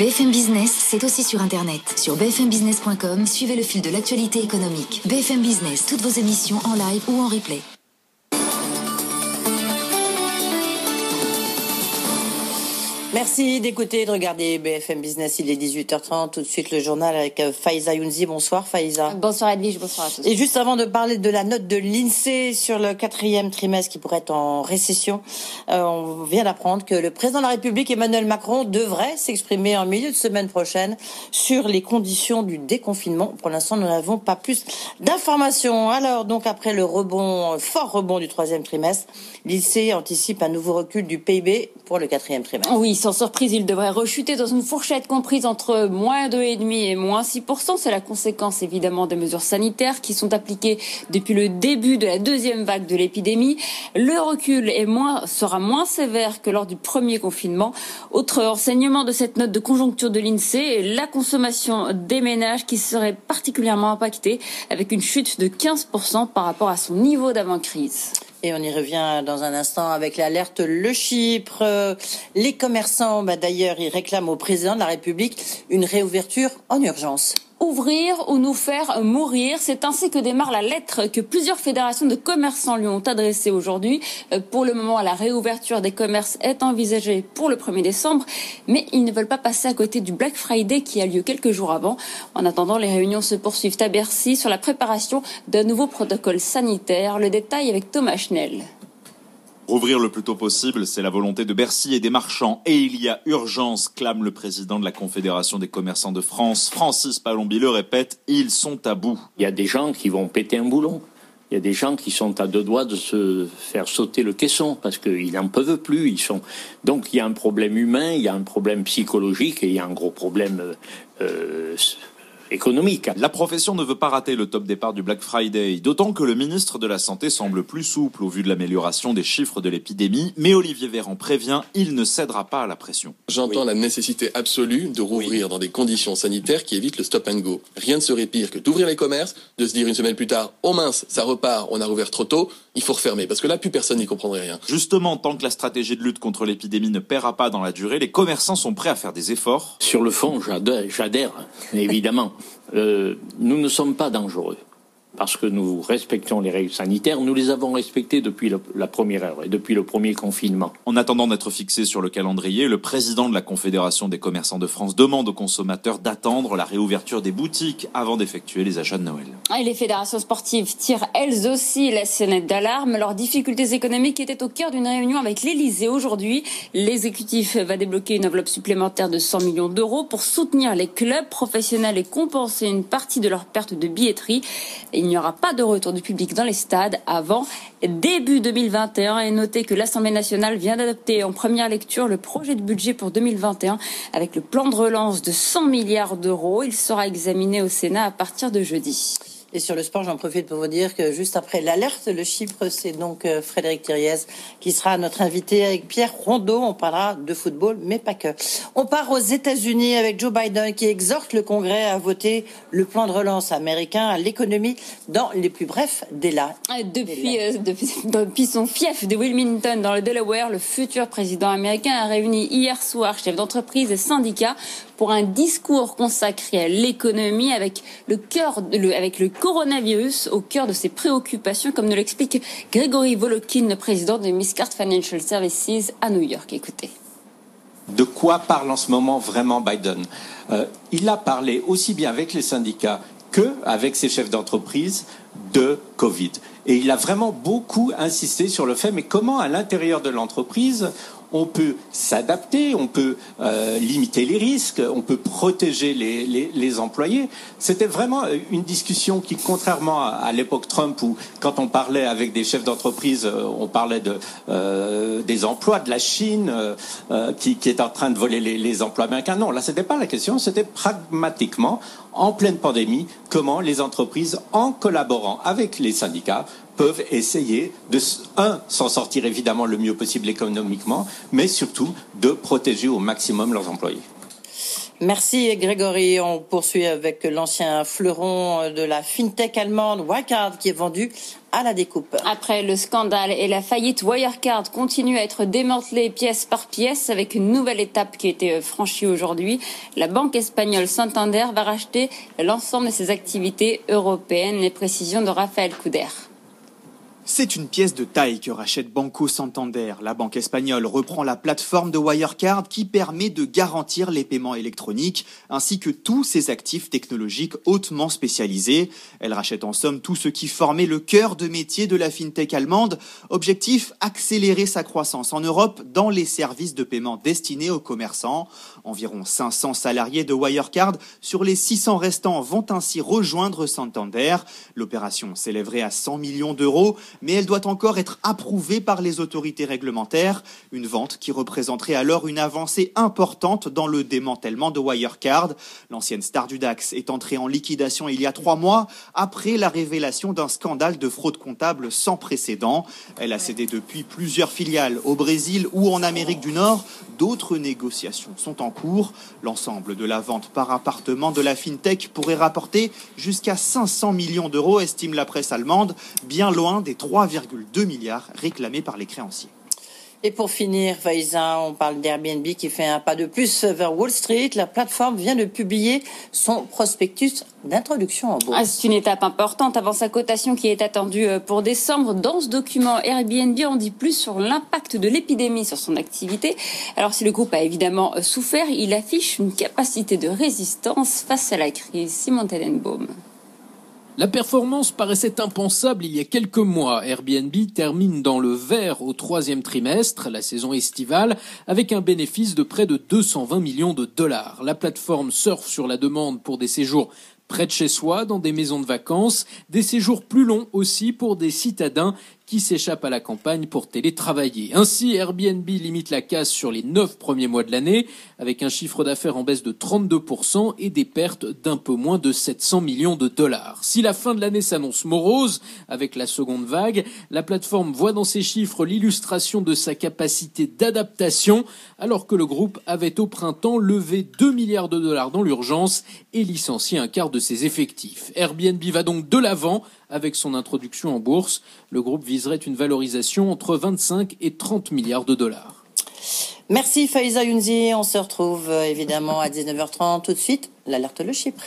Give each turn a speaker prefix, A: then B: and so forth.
A: BFM Business, c'est aussi sur Internet. Sur bfmbusiness.com, suivez le fil de l'actualité économique. BFM Business, toutes vos émissions en live ou en replay.
B: Merci d'écouter et de regarder BFM Business. Il est 18h30. Tout de suite, le journal avec euh, Faiza Younzi. Bonsoir, Faiza.
C: Bonsoir, Edwige. Bonsoir à tous.
B: Et juste avant de parler de la note de l'INSEE sur le quatrième trimestre qui pourrait être en récession, euh, on vient d'apprendre que le président de la République, Emmanuel Macron, devrait s'exprimer en milieu de semaine prochaine sur les conditions du déconfinement. Pour l'instant, nous n'avons pas plus d'informations. Alors, donc, après le rebond, fort rebond du troisième trimestre, l'INSEE anticipe un nouveau recul du PIB pour le quatrième trimestre.
C: Oui, sans surprise, il devrait rechuter dans une fourchette comprise entre moins 2,5 et moins 6%. C'est la conséquence évidemment des mesures sanitaires qui sont appliquées depuis le début de la deuxième vague de l'épidémie. Le recul est moins, sera moins sévère que lors du premier confinement. Autre enseignement de cette note de conjoncture de l'INSEE, la consommation des ménages qui serait particulièrement impactée avec une chute de 15% par rapport à son niveau d'avant-crise.
B: Et on y revient dans un instant avec l'alerte Le Chypre. Les commerçants, bah d'ailleurs, ils réclament au président de la République une réouverture en urgence.
C: Ouvrir ou nous faire mourir, c'est ainsi que démarre la lettre que plusieurs fédérations de commerçants lui ont adressée aujourd'hui. Euh, pour le moment, la réouverture des commerces est envisagée pour le 1er décembre, mais ils ne veulent pas passer à côté du Black Friday qui a lieu quelques jours avant. En attendant, les réunions se poursuivent à Bercy sur la préparation d'un nouveau protocole sanitaire. Le détail avec Thomas Schnell.
D: Rouvrir le plus tôt possible, c'est la volonté de Bercy et des marchands. Et il y a urgence, clame le président de la Confédération des commerçants de France. Francis Palombi le répète, ils sont à bout.
E: Il y a des gens qui vont péter un boulon. Il y a des gens qui sont à deux doigts de se faire sauter le caisson parce qu'ils n'en peuvent plus. Ils sont donc il y a un problème humain, il y a un problème psychologique et il y a un gros problème euh, économique.
D: La profession ne veut pas rater le top départ du Black Friday, d'autant que le ministre de la Santé semble plus souple au vu de l'amélioration des chiffres de l'épidémie, mais Olivier Véran prévient, il ne cédera pas à la pression.
F: J'entends la nécessité absolue de rouvrir dans des conditions sanitaires qui évitent le stop and go. Rien ne serait pire que d'ouvrir les commerces, de se dire une semaine plus tard, oh mince, ça repart, on a rouvert trop tôt, il faut refermer, parce que là, plus personne n'y comprendrait rien.
D: Justement, tant que la stratégie de lutte contre l'épidémie ne paiera pas dans la durée, les commerçants sont prêts à faire des efforts.
E: Sur le fond, j'adhère, évidemment. Euh, nous ne sommes pas dangereux parce que nous respectons les règles sanitaires. Nous les avons respectées depuis la première heure et depuis le premier confinement.
D: En attendant d'être fixé sur le calendrier, le président de la Confédération des commerçants de France demande aux consommateurs d'attendre la réouverture des boutiques avant d'effectuer les achats de Noël.
C: Et les fédérations sportives tirent elles aussi la sonnette d'alarme. Leurs difficultés économiques étaient au cœur d'une réunion avec l'Elysée aujourd'hui. L'exécutif va débloquer une enveloppe supplémentaire de 100 millions d'euros pour soutenir les clubs professionnels et compenser une partie de leurs pertes de billetterie il n'y aura pas de retour du public dans les stades avant début 2021. Et notez que l'Assemblée nationale vient d'adopter en première lecture le projet de budget pour 2021 avec le plan de relance de 100 milliards d'euros. Il sera examiné au Sénat à partir de jeudi.
B: Et sur le sport, j'en profite pour vous dire que juste après l'alerte, le chiffre, c'est donc euh, Frédéric Thiriez qui sera notre invité avec Pierre Rondeau. On parlera de football, mais pas que. On part aux États-Unis avec Joe Biden qui exhorte le Congrès à voter le plan de relance américain à l'économie dans les plus brefs délais.
C: Depuis, euh, depuis, son fief de Wilmington dans le Delaware, le futur président américain a réuni hier soir chefs d'entreprise et syndicats pour un discours consacré à l'économie avec le cœur, avec le coronavirus au cœur de ses préoccupations, comme nous l'explique Grégory Volokin, le président de Miscard Financial Services à New York. Écoutez.
G: De quoi parle en ce moment vraiment Biden? Euh, Il a parlé aussi bien avec les syndicats que avec ses chefs d'entreprise de Covid. Et il a vraiment beaucoup insisté sur le fait, mais comment à l'intérieur de l'entreprise on peut s'adapter, on peut euh, limiter les risques, on peut protéger les, employés. C'était vraiment une discussion qui, contrairement à, l'époque Trump, où quand on parlait avec des chefs d'entreprise, euh, on parlait de, euh, des emplois de la Chine qui, est en train de voler les, emplois américains. Non, là, c'était pas la question, c'était pragmatiquement, en pleine pandémie, comment les entreprises, en collaborant avec les syndicats, peuvent essayer de, un, s'en sortir évidemment le mieux possible économiquement, mais surtout de protéger au maximum leurs employés.
B: Merci Grégory. On poursuit avec l'ancien fleuron de la fintech allemande Wirecard qui est vendu à la découpe.
C: Après le scandale et la faillite, Wirecard continue à être démantelé pièce par pièce avec une nouvelle étape qui a été franchie aujourd'hui. La banque espagnole Santander va racheter l'ensemble de ses activités européennes. Les précisions de Raphaël Couder.
H: C'est une pièce de taille que rachète Banco Santander. La banque espagnole reprend la plateforme de Wirecard qui permet de garantir les paiements électroniques ainsi que tous ses actifs technologiques hautement spécialisés. Elle rachète en somme tout ce qui formait le cœur de métier de la fintech allemande. Objectif, accélérer sa croissance en Europe dans les services de paiement destinés aux commerçants. Environ 500 salariés de Wirecard sur les 600 restants vont ainsi rejoindre Santander. L'opération s'élèverait à 100 millions d'euros mais elle doit encore être approuvée par les autorités réglementaires, une vente qui représenterait alors une avancée importante dans le démantèlement de Wirecard. L'ancienne star du DAX est entrée en liquidation il y a trois mois après la révélation d'un scandale de fraude comptable sans précédent. Elle a cédé depuis plusieurs filiales au Brésil ou en Amérique du Nord. D'autres négociations sont en cours. L'ensemble de la vente par appartement de la FinTech pourrait rapporter jusqu'à 500 millions d'euros, estime la presse allemande, bien loin des 3,2 milliards réclamés par les créanciers.
B: Et pour finir, Faiza, on parle d'Airbnb qui fait un pas de plus vers Wall Street. La plateforme vient de publier son prospectus d'introduction en bourse.
C: Ah, c'est une étape importante avant sa cotation qui est attendue euh, pour décembre. Dans ce document, Airbnb en dit plus sur l'impact de l'épidémie sur son activité. Alors si le groupe a évidemment euh, souffert, il affiche une capacité de résistance face à la crise. Simon Tenenbaum.
I: La performance paraissait impensable il y a quelques mois. Airbnb termine dans le vert au troisième trimestre, la saison estivale, avec un bénéfice de près de 220 millions de dollars. La plateforme surfe sur la demande pour des séjours près de chez soi, dans des maisons de vacances, des séjours plus longs aussi pour des citadins qui s'échappent à la campagne pour télétravailler. Ainsi, Airbnb limite la casse sur les neuf premiers mois de l'année, avec un chiffre d'affaires en baisse de 32% et des pertes d'un peu moins de 700 millions de dollars. Si la fin de l'année s'annonce morose, avec la seconde vague, la plateforme voit dans ses chiffres l'illustration de sa capacité d'adaptation, alors que le groupe avait au printemps levé 2 milliards de dollars dans l'urgence et licencié un quart de ses effectifs. Airbnb va donc de l'avant avec son introduction en bourse. Le groupe viserait une valorisation entre 25 et 30 milliards de dollars.
B: Merci Faiza Younzi. On se retrouve euh, évidemment à 19h30 tout de suite. L'alerte le Chypre.